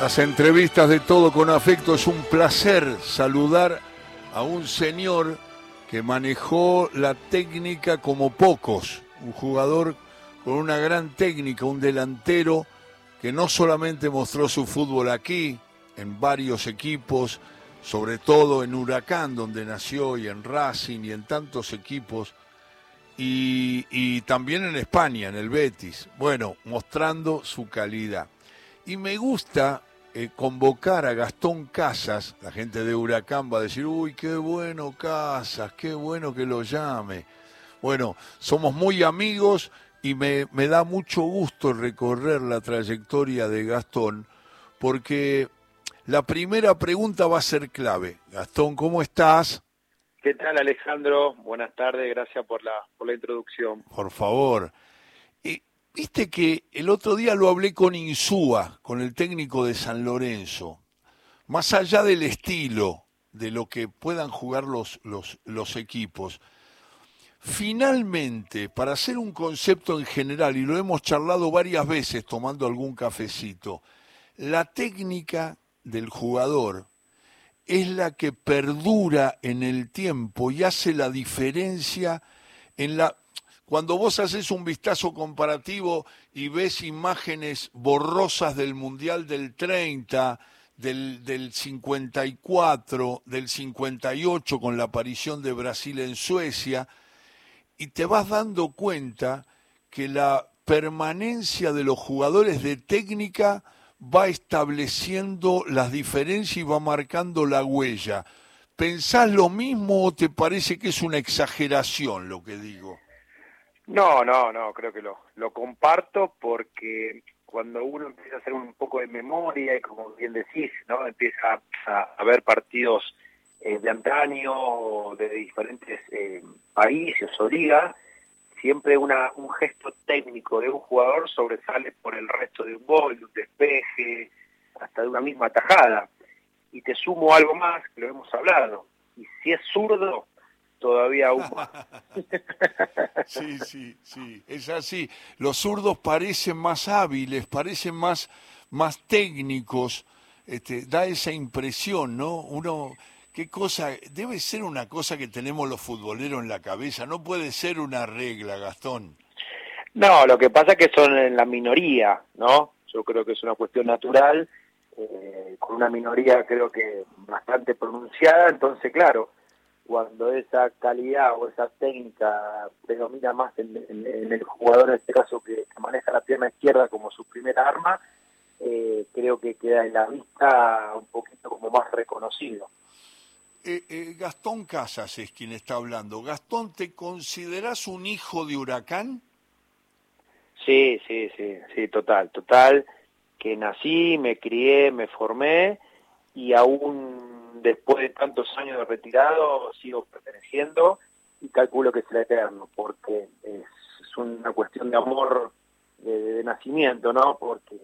Las entrevistas de todo con afecto es un placer saludar a un señor que manejó la técnica como pocos, un jugador con una gran técnica, un delantero que no solamente mostró su fútbol aquí, en varios equipos, sobre todo en Huracán, donde nació, y en Racing, y en tantos equipos, y, también en España, en el Betis, bueno, mostrando su calidad. Y me gusta eh, convocar a Gastón Casas, la gente de Huracán va a decir, uy, qué bueno Casas, qué bueno que lo llame. Bueno, somos muy amigos y me, me da mucho gusto recorrer la trayectoria de Gastón, porque la primera pregunta va a ser clave. Gastón, ¿cómo estás? ¿Qué tal Alejandro? Buenas tardes, gracias por la, por la introducción. Por favor. Viste que el otro día lo hablé con Insúa, con el técnico de San Lorenzo. Más allá del estilo, de lo que puedan jugar los, los, los equipos, finalmente, para hacer un concepto en general, y lo hemos charlado varias veces tomando algún cafecito, la técnica del jugador es la que perdura en el tiempo y hace la diferencia en la cuando vos haces un vistazo comparativo y ves imágenes borrosas del Mundial del 30, del, del 54, del 58 con la aparición de Brasil en Suecia, y te vas dando cuenta que la permanencia de los jugadores de técnica va estableciendo las diferencias y va marcando la huella. ¿Pensás lo mismo o te parece que es una exageración lo que digo? No, no, no, creo que lo, lo comparto porque cuando uno empieza a hacer un poco de memoria y como bien decís, ¿no? Empieza a, ver partidos eh, de antaño de diferentes eh, países o ligas, siempre una, un gesto técnico de un jugador sobresale por el resto de un gol, de un despeje, hasta de una misma tajada. Y te sumo algo más, que lo hemos hablado, y si es zurdo, todavía aún sí, sí, sí, es así. Los zurdos parecen más hábiles, parecen más, más técnicos, este, da esa impresión, ¿no? Uno, qué cosa, debe ser una cosa que tenemos los futboleros en la cabeza, no puede ser una regla, Gastón. No, lo que pasa es que son en la minoría, ¿no? Yo creo que es una cuestión natural, eh, con una minoría creo que bastante pronunciada, entonces claro, cuando esa calidad o esa técnica predomina más en, el jugador, en este caso que, maneja la pierna izquierda como su primera arma, eh, creo que queda en la vista un poquito como más reconocido. Eh, eh, Gastón Casas es quien está hablando. Gastón, ¿te consideras un hijo de huracán? Sí, sí, sí, sí, total, total. Que nací, me crié, me formé y aún después de tantos años de retirado sigo perteneciendo y calculo que será eterno, porque es, una cuestión de amor de, nacimiento, ¿no? Porque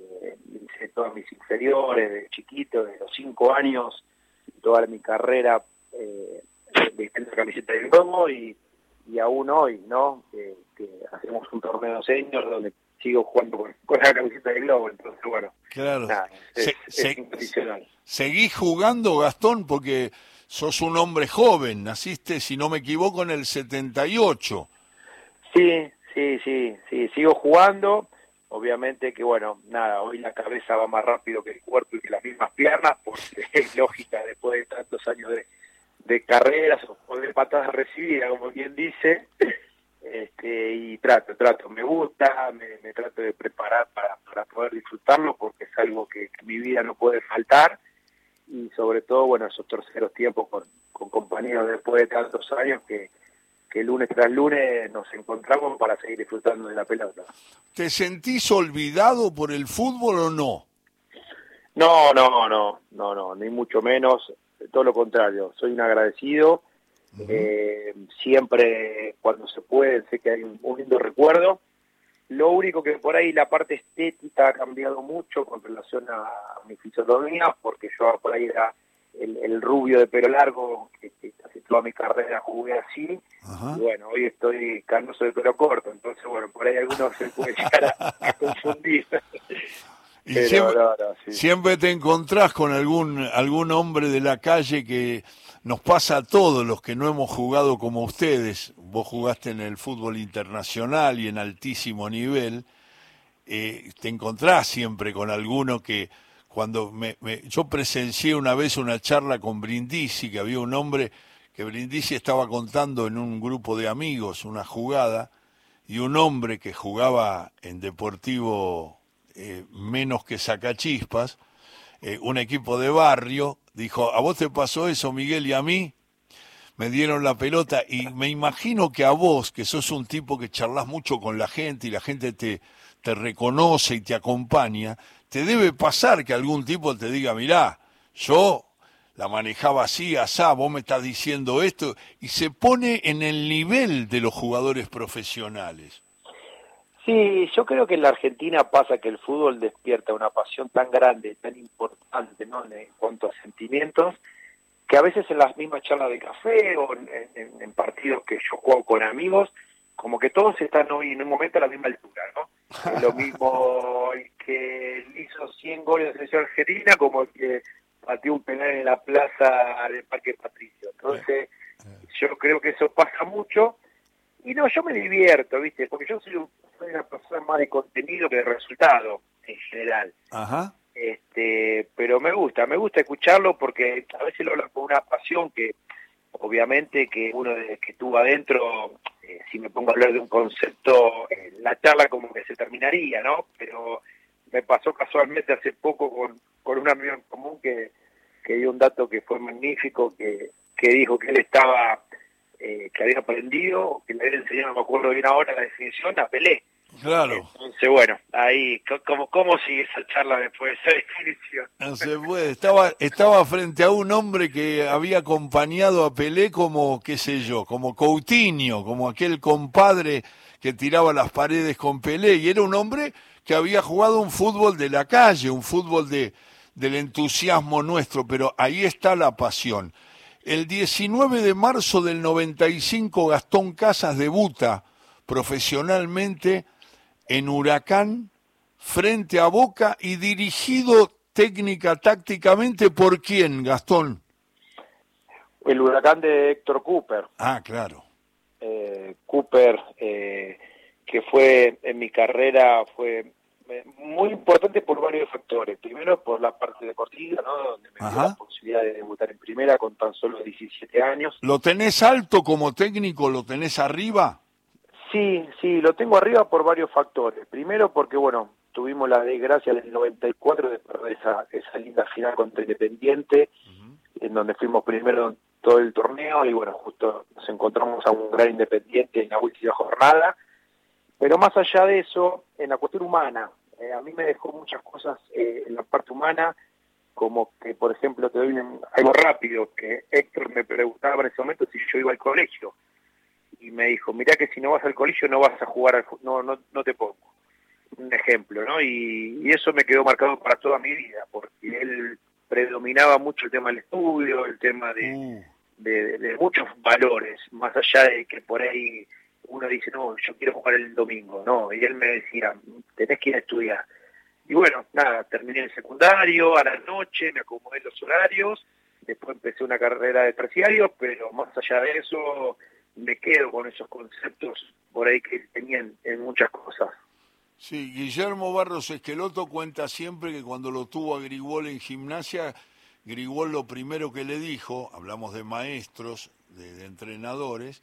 hice todas mis inferiores de chiquito, de los cinco años, toda mi carrera eh, la camiseta del Globo y, y aún hoy, ¿no? Que, hacemos un torneo senior donde sigo jugando con, la camiseta del Globo, entonces bueno, claro. es, es seguís jugando, Gastón, porque sos un hombre joven, naciste, si no me equivoco, en el 78. Sí, sí, sí, sí, sigo jugando. Obviamente que, bueno, nada, hoy la cabeza va más rápido que el cuerpo y que las mismas piernas, porque es lógica después de tantos años de, de carreras o de patadas recibidas, como quien dice. Este, y trato, trato, me gusta, me, trato de preparar para, para poder disfrutarlo porque es algo que, que mi vida no puede faltar y sobre todo, bueno, esos terceros tiempos con, con compañeros después de tantos años que, que lunes tras lunes nos encontramos para seguir disfrutando de la pelota. ¿Te sentís olvidado por el fútbol o no? No, no, no, no, no, ni mucho menos, todo lo contrario, soy un agradecido, eh, siempre cuando se puede sé que hay un lindo recuerdo, lo único que por ahí la parte estética ha cambiado mucho con relación a mi fisonomía, porque yo por ahí era el, rubio de pelo largo, que, casi toda mi carrera jugué así, y bueno, hoy estoy canoso de pelo corto, entonces bueno, por ahí algunos se puede llegar a, confundir. Y siempre, te encontrás con algún, algún hombre de la calle que nos pasa a todos los que no hemos jugado como ustedes. Vos jugaste en el fútbol internacional y en altísimo nivel. Eh, te encontrás siempre con alguno que cuando me, yo presencié una vez una charla con Brindisi, que había un hombre que Brindisi estaba contando en un grupo de amigos una jugada y un hombre que jugaba en Deportivo eh, menos que Sacachispas, eh, un equipo de barrio, dijo, ¿a vos te pasó eso, Miguel, y a mí? Me dieron la pelota y me imagino que a vos, que sos un tipo que charlas mucho con la gente y la gente te, te reconoce y te acompaña, te debe pasar que algún tipo te diga, mirá, yo la manejaba así, asá, vos me estás diciendo esto, y se pone en el nivel de los jugadores profesionales. Sí, yo creo que en la Argentina pasa que el fútbol despierta una pasión tan grande, tan importante, ¿no? En cuanto a sentimientos, que a veces en las mismas charlas de café o en, partidos que yo juego con amigos, como que todos están hoy en un momento a la misma altura, ¿no? Lo mismo que hizo 100 goles de selección argentina como el que pateó un penal en la plaza del Parque Patricio. Entonces, yo creo que eso pasa mucho. Y no, yo me divierto, ¿viste? Porque yo soy un soy una persona más de contenido que de resultado en general. Ajá. Este, pero me gusta, me gusta escucharlo porque a veces lo hablo con una pasión que obviamente que uno desde que estuvo adentro, eh, si me pongo a hablar de un concepto, eh, la charla como que se terminaría, ¿no? Pero me pasó casualmente hace poco con, con un amigo en común que, que dio un dato que fue magnífico, que, que dijo que él estaba eh, que había aprendido, que le había enseñado, no me acuerdo bien ahora la definición, a Pelé. Claro. Entonces, bueno, ahí, ¿cómo, cómo sigue esa charla después de esa definición? No se puede. Estaba, estaba frente a un hombre que había acompañado a Pelé como, qué sé yo, como Coutinho, como aquel compadre que tiraba las paredes con Pelé, y era un hombre que había jugado un fútbol de la calle, un fútbol de, del entusiasmo nuestro, pero ahí está la pasión. El 19 de marzo del 95 Gastón Casas debuta profesionalmente en Huracán frente a Boca y dirigido técnica tácticamente por quién, Gastón? El Huracán de Héctor Cooper. Ah, claro. Eh, Cooper, eh, que fue en mi carrera, fue muy importante por varios factores. Primero por la parte deportiva, ¿no? donde me dio la posibilidad de debutar en primera con tan solo 17 años. ¿Lo tenés alto como técnico? ¿Lo tenés arriba? Sí, sí, lo tengo arriba por varios factores. Primero porque, bueno, tuvimos la desgracia del 94 de perder esa, esa linda final contra Independiente, en donde fuimos primero en todo el torneo y, bueno, justo nos encontramos a un gran Independiente en la última jornada pero más allá de eso, en la cuestión humana, eh, a mí me dejó muchas cosas eh, en la parte humana, como que, por ejemplo, te doy algo rápido, que Héctor me preguntaba en ese momento si yo iba al colegio. Y me dijo, mira que si no vas al colegio no vas a jugar, al, no, no, no te pongo. Un ejemplo, ¿no? Y, eso me quedó marcado para toda mi vida, porque él predominaba mucho el tema del estudio, el tema de, mm. de muchos valores, más allá de que por ahí uno dice, no, yo quiero jugar el domingo, no, y él me decía, tenés que ir a estudiar. Y bueno, nada, terminé el secundario, a la noche me acomodé los horarios, después empecé una carrera de terciario, pero más allá de eso, me quedo con esos conceptos por ahí que tenían en muchas cosas. Sí, Guillermo Barros Esqueloto cuenta siempre que cuando lo tuvo a Grigol en gimnasia, Grigol lo primero que le dijo, hablamos de maestros, de entrenadores,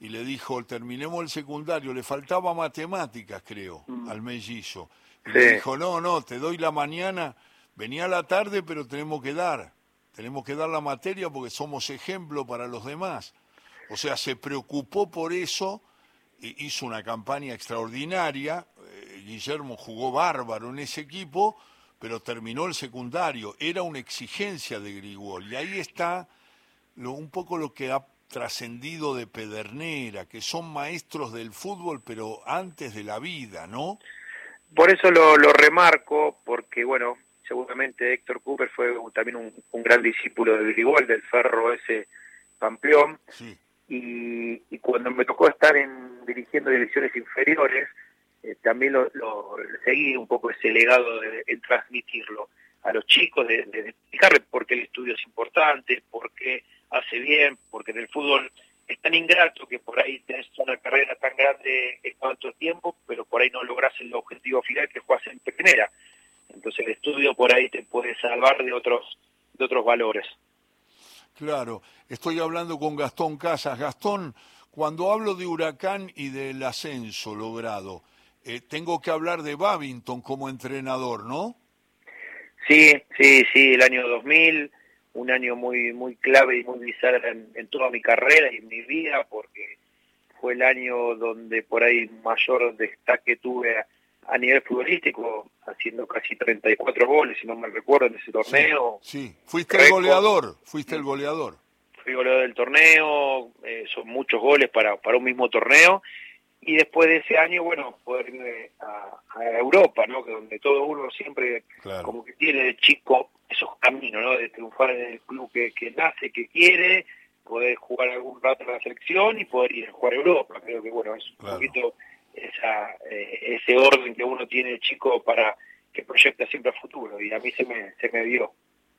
y le dijo, terminemos el secundario, le faltaba matemáticas, creo, mm. al mellizo. Y le dijo, no, no, te doy la mañana, venía a la tarde, pero tenemos que dar, tenemos que dar la materia porque somos ejemplo para los demás. O sea, se preocupó por eso, e hizo una campaña extraordinaria, eh, Guillermo jugó bárbaro en ese equipo, pero terminó el secundario, era una exigencia de Grigol, y ahí está lo, un poco lo que ha trascendido de Pedernera, que son maestros del fútbol, pero antes de la vida, ¿no? Por eso lo, remarco, porque bueno, seguramente Héctor Cooper fue también un, gran discípulo de Grigol, del ferro ese campeón, y, cuando me tocó estar en dirigiendo divisiones inferiores, eh, también lo, lo, seguí un poco ese legado de, transmitirlo a los chicos, de, de, explicarles por qué el estudio es importante, por qué hace bien, porque en el fútbol es tan ingrato que por ahí tenés una carrera tan grande en cuanto tiempo, pero por ahí no logras el objetivo final que juegas en primera. Entonces el estudio por ahí te puede salvar de otros, de otros valores. Claro, estoy hablando con Gastón Casas. Gastón, cuando hablo de Huracán y del ascenso logrado, eh, tengo que hablar de Babington como entrenador, ¿no? Sí, sí, sí, el año 2000, un año muy muy clave y muy bizarro en, toda mi carrera y en mi vida, porque fue el año donde por ahí mayor destaque tuve a, nivel futbolístico, haciendo casi 34 goles, si no me recuerdo, en ese torneo. Sí, fuiste el goleador, fuiste el goleador. Fui goleador del torneo, eh, son muchos goles para, para un mismo torneo, y después de ese año, bueno, poder irme a, Europa, ¿no? Que donde todo uno siempre como que tiene de chico esos caminos, ¿no? De triunfar en el club que, nace, que quiere, poder jugar algún rato en la selección y poder ir a jugar a Europa. Creo que, bueno, es un poquito esa, eh, ese orden que uno tiene chico para que proyecta siempre a futuro y a mí se me, se me dio.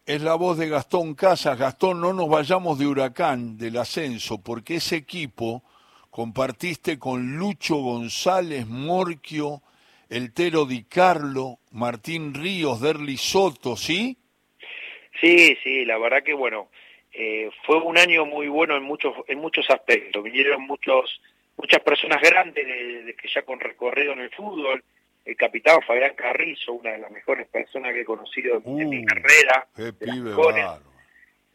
Es la voz de Gastón Casas. Gastón, no nos vayamos de huracán, del ascenso, porque ese equipo compartiste con Lucho González, Morquio, El Tero Di Carlo, Martín Ríos, Derli Soto, ¿sí? Sí, sí, la verdad que bueno, eh, fue un año muy bueno en muchos en muchos aspectos. Vinieron muchos muchas personas grandes de, que ya con recorrido en el fútbol. El capitán Fabián Carrizo, una de las mejores personas que he conocido en mi uh, carrera. Qué pibe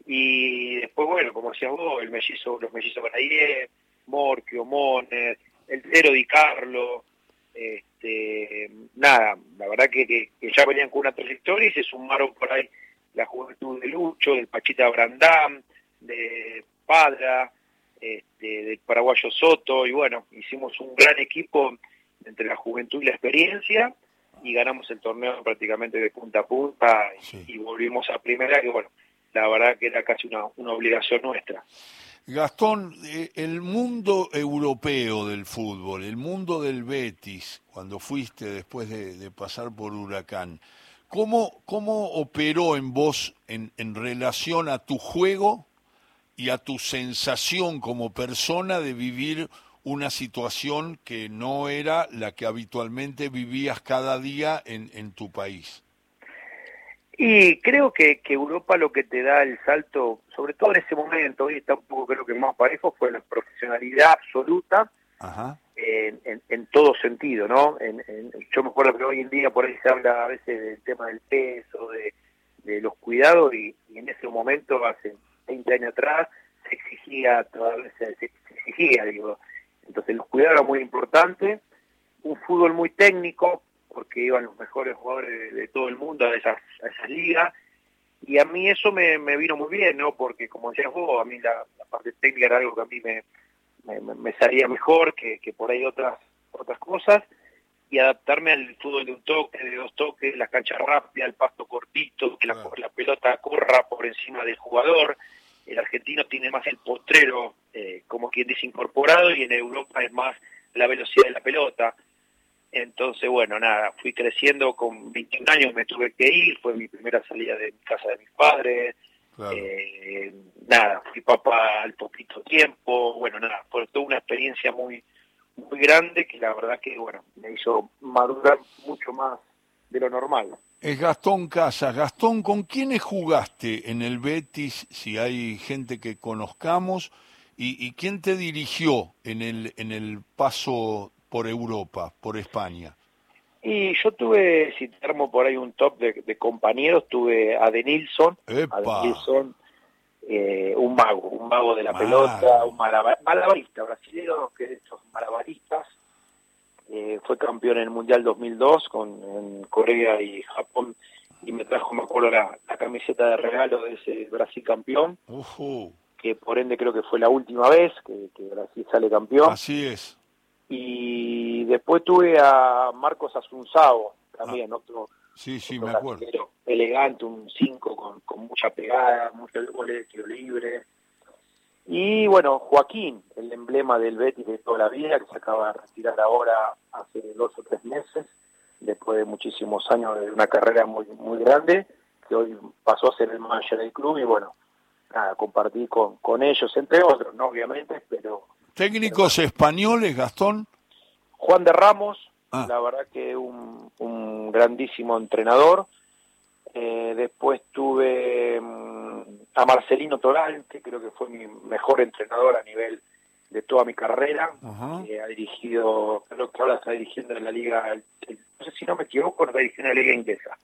y después, bueno, como decías vos, el mellizo, los mellizos Banayer, Morquio, Moner, el Cero Di Carlo, este, nada, la verdad que, ya venían con una trayectoria y se sumaron por ahí la juventud de Lucho, del Pachita Brandam, de Padra, este, del paraguayo Soto, y bueno, hicimos un gran equipo entre la juventud y la experiencia, y ganamos el torneo prácticamente de punta a punta, y, volvimos a primera, que bueno, la verdad que era casi una, una obligación nuestra. Gastón, eh, el mundo europeo del fútbol, el mundo del Betis, cuando fuiste después de, pasar por Huracán, ¿cómo, ¿cómo, operó en vos en, en relación a tu juego y a tu sensación como persona de vivir una situación que no era la que habitualmente vivías cada día en, en tu país? Y creo que, que Europa lo que te da el salto, sobre todo en ese momento, hoy está un poco creo que más parejo, fue la profesionalidad absoluta En, en, todo sentido, ¿no? En, yo me acuerdo que hoy en día por ahí se habla a veces del tema del peso, de, de los cuidados, y, en ese momento, hace 20 años atrás, se exigía, todavía se, se exigía, digo. Entonces los cuidados eran muy importantes, un fútbol muy técnico, porque iban los mejores jugadores de, todo el mundo a esas, a ligas. Y a mí eso me, me, vino muy bien, ¿no? Porque como decías vos, a mí la, parte técnica era algo que a mí me, me, salía mejor que, que, por ahí otras otras cosas. Y adaptarme al fútbol de un toque, de dos toques, la cancha rápida, el pasto cortito, que la, la pelota corra por encima del jugador. El argentino tiene más el potrero, eh, como quien dice, incorporado, y en Europa es más la velocidad de la pelota entonces, bueno, nada, fui creciendo con 21 años, me tuve que ir, fue mi primera salida de mi casa de mis padres. Eh, nada, fui papá al poquito tiempo, bueno, nada, fue toda una experiencia muy muy grande que la verdad que, bueno, me hizo madurar mucho más de lo normal. Es Gastón Casas. Gastón, ¿con quiénes jugaste en el Betis, si hay gente que conozcamos? ¿Y, y quién te dirigió en el, en el paso por Europa, por España? Y yo tuve, si te armo por ahí un top de, compañeros, tuve a Denilson, a eh, un mago, un mago de la pelota, un malabarista brasileño, que de estos malabaristas, eh, fue campeón en el Mundial 2002 con Corea y Japón y me trajo, me acuerdo, la, camiseta de regalo de ese Brasil campeón, que por ende creo que fue la última vez que, que Brasil sale campeón. Así es y después tuve a Marcos Asunzao, también, ah. otro, sí, sí, me acuerdo. elegante, un 5 con, con mucha pegada, muchos goles de tiro libre. Y bueno, Joaquín, el emblema del Betis de toda la vida, que se acaba de retirar ahora hace dos o tres meses, después de muchísimos años de una carrera muy muy grande, que hoy pasó a ser el manager del club y bueno, nada, compartí con, con ellos, entre otros, ¿no? Obviamente, pero... ¿Técnicos españoles, Gastón? Juan de Ramos, ah. la verdad que un, un grandísimo entrenador. Eh, después tuve mm, a Marcelino Toral, que creo que fue mi mejor entrenador a nivel de toda mi carrera. ha dirigido, creo que ahora está dirigiendo en la liga, no sé si no me equivoco, está dirigiendo en la liga inglesa.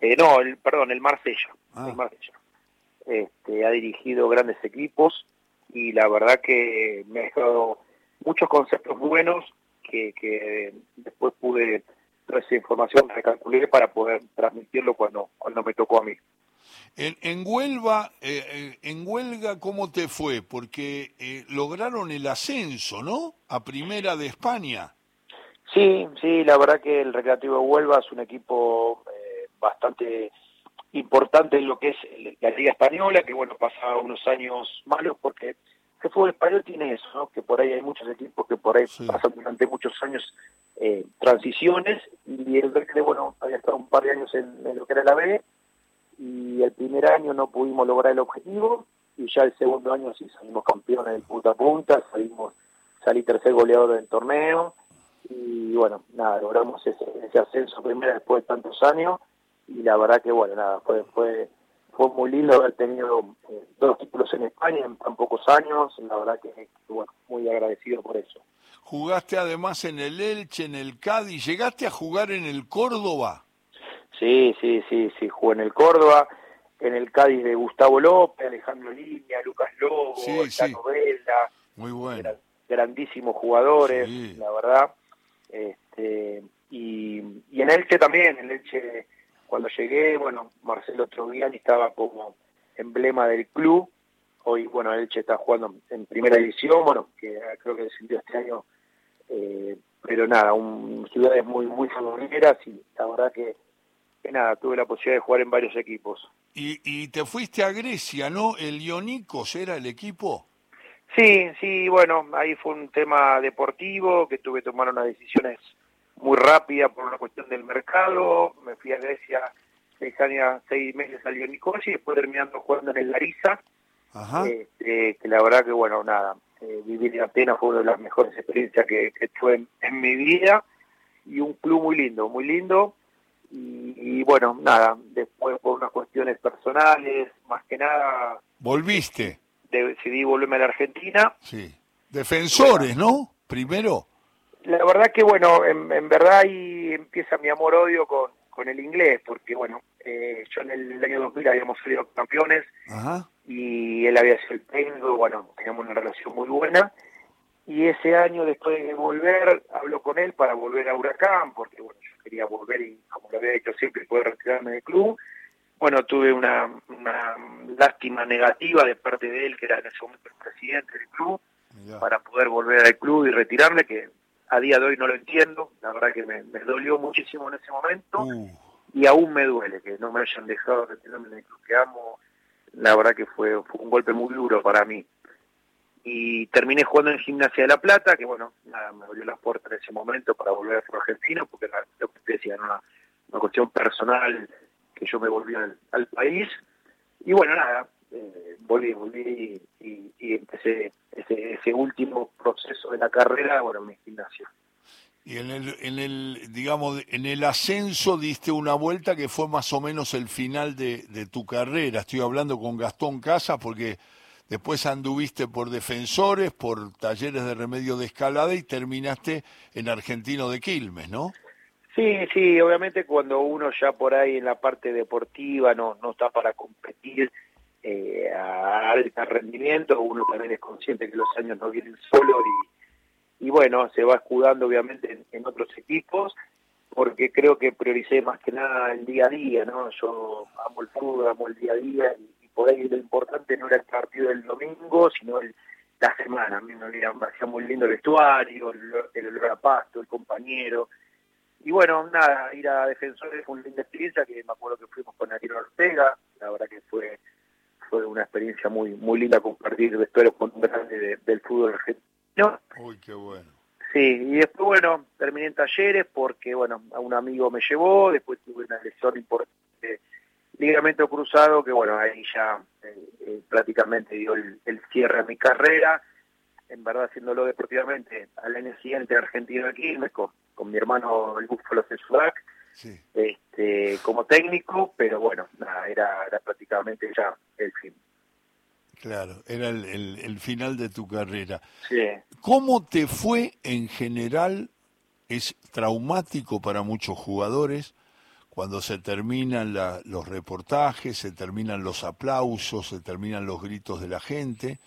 Eh, no, el, perdón, el Marsella. El ah. Marsella. Este, ha dirigido grandes equipos y la verdad que me ha dado muchos conceptos buenos que, que después pude toda esa información recalculé para poder transmitirlo cuando, cuando me tocó a mí. En, en Huelva, eh, eh, en Huelga, ¿cómo te fue? Porque eh, lograron el ascenso, ¿no? A Primera de España. Sí, sí, la verdad que el Recreativo de Huelva es un equipo bastante importante en lo que es la Liga Española, que bueno, pasa unos años malos porque el fútbol español tiene eso, ¿no? que por ahí hay muchos equipos que por ahí pasan durante muchos años eh, transiciones y el que bueno, había estado un par de años en, lo que era la B y el primer año no pudimos lograr el objetivo y ya el segundo año sí salimos campeones de punta a punta, salimos, salí tercer goleador del torneo y bueno, nada, logramos ese, ese ascenso primero después de tantos años y la verdad que bueno, nada, fue, fue, fue muy lindo haber tenido eh, dos títulos en España en tan pocos años, la verdad que, bueno, muy agradecido por eso. Jugaste además en el Elche, en el Cádiz, ¿llegaste a jugar en el Córdoba? Sí, sí, sí, sí, jugué en el Córdoba, en el Cádiz de Gustavo López, Alejandro Línea, Lucas Lobo, sí, sí. muy bueno. grandísimos jugadores, la verdad. Este, y, y en Elche también, en Elche cuando llegué, bueno, Marcelo Troviani estaba como emblema del club. Hoy, bueno, Elche está jugando en primera división, bueno, que creo que descendió este año. Eh, pero nada, un, ciudades muy muy futboleras y la verdad que, nada, tuve la posibilidad de jugar en varios equipos. Y, y te fuiste a Grecia, ¿no? ¿El Ionicos era el equipo? Sí, sí, bueno, ahí fue un tema deportivo que tuve que tomar unas decisiones muy rápida por una cuestión del mercado, me fui a Grecia seis años, seis meses al Nicosia y después terminando jugando en el Larissa, este, que la verdad que bueno, nada, eh, vivir en Atenas fue una de las mejores experiencias que, que tuve en, mi vida y un club muy lindo, muy lindo y, bueno, nada, después por unas cuestiones personales, más que nada... ¿Volviste? decidí volverme a la Argentina. Sí. Defensores, ¿no? Primero verdad que bueno, en, verdad ahí empieza mi amor-odio con, con el inglés, porque bueno, eh, yo en el año 2000 habíamos salido campeones y él había sido el técnico, bueno, teníamos una relación muy buena. Y ese año, después de volver, hablo con él para volver a Huracán, porque bueno, yo quería volver y, como lo había dicho siempre, poder retirarme del club. Bueno, tuve una, una lástima negativa de parte de él, que era en ese momento el presidente del club, para poder volver al club y retirarme, que a día de hoy no lo entiendo, la verdad que me, dolió muchísimo en ese momento uh. y aún me duele que no me hayan dejado retirarme en el club que amo, la verdad que fue, un golpe muy duro para mí. Y terminé jugando en Gimnasia de La Plata, que bueno, nada, me abrió las puertas en ese momento para volver a ser argentino, porque era lo que te decía, una, una cuestión personal que yo me volví al país. Y bueno, nada, eh, volví, volví y, empecé ese, ese, último proceso de la carrera, bueno, en mi gimnasio. Y en el, en el, digamos, en el ascenso diste una vuelta que fue más o menos el final de, de tu carrera. Estoy hablando con Gastón Casas porque después anduviste por defensores, por talleres de remedio de escalada y terminaste en Argentino de Quilmes, ¿no? Sí, sí, obviamente cuando uno ya por ahí en la parte deportiva no, no está para competir, eh, a alto rendimiento, uno también es consciente que los años no vienen solos y, y bueno, se va escudando obviamente en, otros equipos, porque creo que prioricé más que nada el día a día, ¿no? Yo amo el fútbol, amo el día a día y, por ahí lo importante no era el partido del domingo, sino el, la semana. A mí me, hacía muy lindo el vestuario, el, el olor a pasto, el compañero. Y bueno, nada, ir a Defensores fue una linda experiencia que me acuerdo que fuimos con Ariel Ortega, la verdad que fue fue una experiencia muy muy linda compartir vestuario con un grande del fútbol argentino. Uy, qué bueno. Sí, y después, bueno, terminé en talleres porque, bueno, a un amigo me llevó, después tuve una lesión importante, ligamento cruzado, que, bueno, ahí ya eh, eh, prácticamente dio el, cierre a mi carrera, en verdad haciéndolo deportivamente, al año siguiente Argentina aquí, con, con mi hermano el Búfalo Sudac, sí. este, como técnico, pero bueno, nada, era, era prácticamente ya el fin. Claro, era el, final de tu carrera. Sí. ¿Cómo te fue en general? Es traumático para muchos jugadores cuando se terminan los reportajes, se terminan los aplausos, se terminan los gritos de la gente,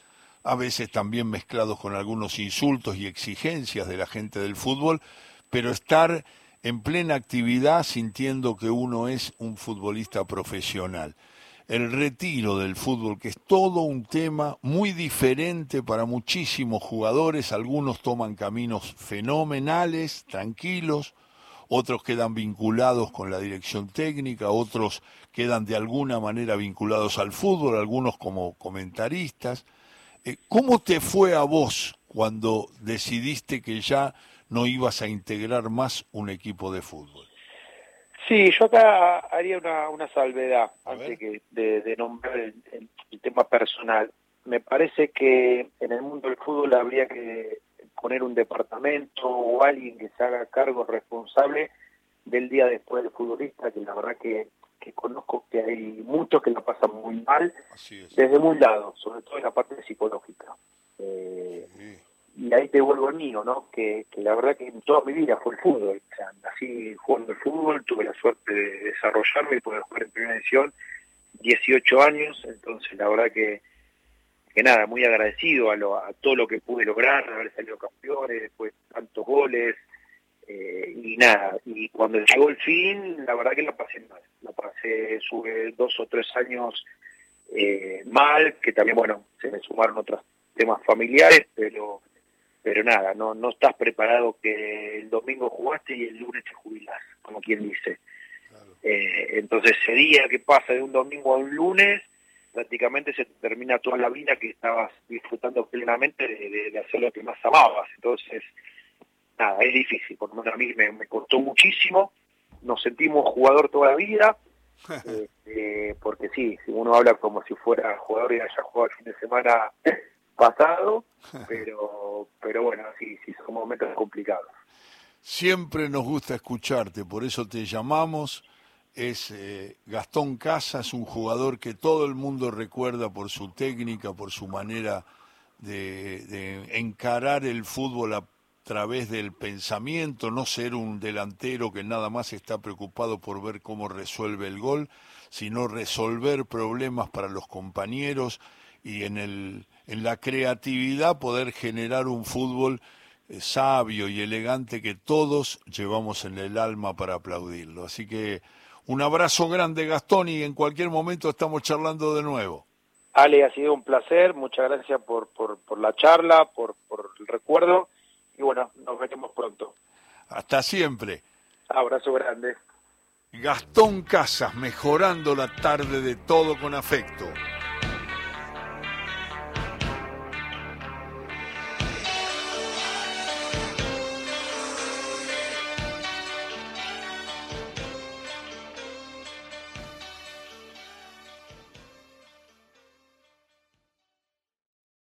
a veces también mezclados con algunos insultos y exigencias de la gente del fútbol, pero estar en plena actividad sintiendo que uno es un futbolista profesional el retiro del fútbol, que es todo un tema muy diferente para muchísimos jugadores. Algunos toman caminos fenomenales, tranquilos, otros quedan vinculados con la dirección técnica, otros quedan de alguna manera vinculados al fútbol, algunos como comentaristas. Eh, ¿Cómo te fue a vos cuando decidiste que ya no ibas a integrar más un equipo de fútbol? Sí, yo acá haría una, una salvedad antes que de, nombrar el, tema personal. Me parece que en el mundo del fútbol habría que poner un departamento o alguien que se haga cargo responsable del día después del futbolista, que la verdad que, que conozco que hay muchos que lo pasan muy mal, desde muy lado, sobre todo en la parte psicológica. Eh, ahí te vuelvo al mío, ¿no? Que, la verdad que en toda mi vida fue el fútbol. O sea, nací jugando el fútbol, tuve la suerte de desarrollarme y poder jugar en primera edición, 18 años, entonces la verdad que, que nada, muy agradecido a, lo, a todo lo que pude lograr, haber salido campeones, después tantos goles, eh, y nada, y cuando llegó el fin, la verdad que la pasé mal, la pasé, sube dos o tres años eh, mal, que también, bueno, se me sumaron otros temas familiares, pero pero nada, no, no estás preparado que el domingo jugaste y el lunes te jubilás, como quien dice. Eh, entonces ese día que pasa de un domingo a un lunes, prácticamente se termina toda la vida que estabas disfrutando plenamente de, hacer lo que más amabas. Entonces, nada, es difícil, por lo menos a mí me, costó muchísimo, nos sentimos jugador toda la vida, este, porque sí, si uno habla como si fuera jugador y haya jugado el fin de semana pasado, pero, pero bueno, sí, sí, son momentos complicados. Siempre nos gusta escucharte, por eso te llamamos. Es eh, Gastón Casas, un jugador que todo el mundo recuerda por su técnica, por su manera de, encarar el fútbol a través del pensamiento, no ser un delantero que nada más está preocupado por ver cómo resuelve el gol, sino resolver problemas para los compañeros y en el en la creatividad poder generar un fútbol eh, sabio y elegante que todos llevamos en el alma para aplaudirlo. Así que un abrazo grande Gastón y en cualquier momento estamos charlando de nuevo. Ale, ha sido un placer, muchas gracias por, por, por la charla, por, por el recuerdo y bueno, nos veremos pronto. Hasta siempre. Abrazo grande. Gastón Casas, mejorando la tarde de todo con afecto.